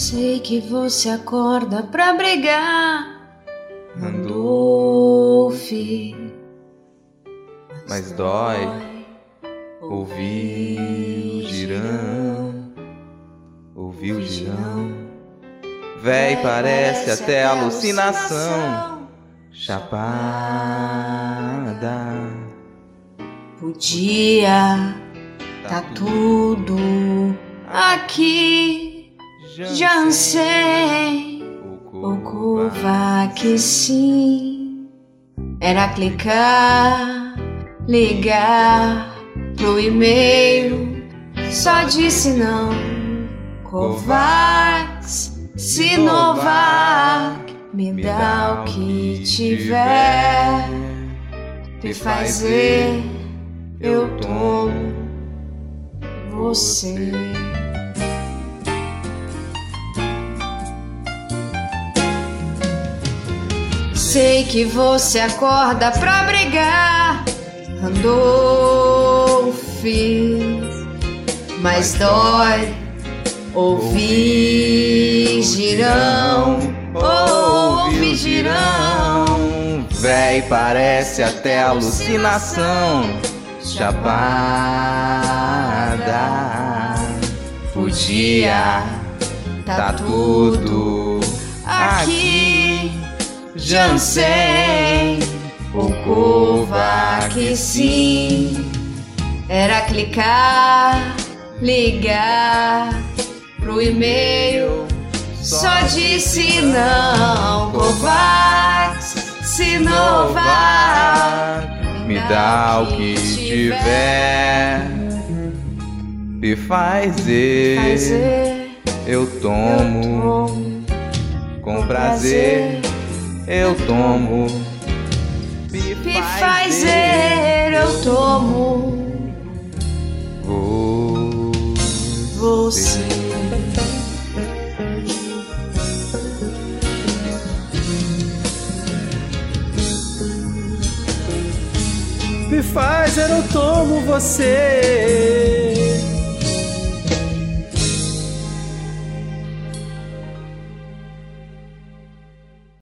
Sei que você acorda pra brigar, Randolph. Mas dói ouvir o girão, ouvir o girão. Véi, parece até alucinação, chapada. Podia tá tudo aqui. Já sei, o curva que sim. Era clicar, ligar pro e-mail. Só disse não. Covax, Sinovac, me dá o que tiver. Pfizer, eu tomo você. Sei que você acorda pra brigar, Randolph. Mas dói ouvir girão, oh, ouvir girão. Véi, parece até alucinação, chapada. Podia tá tudo aqui. Jansen, o Kovac sim. Era clicar, ligar pro e-mail. Só disse não, Kovacs, Sinovac. Me dá o que tiver. E fazer, eu tomo com prazer. Eu tomo. Pfizer, eu tomo você. Pfizer, eu tomo você.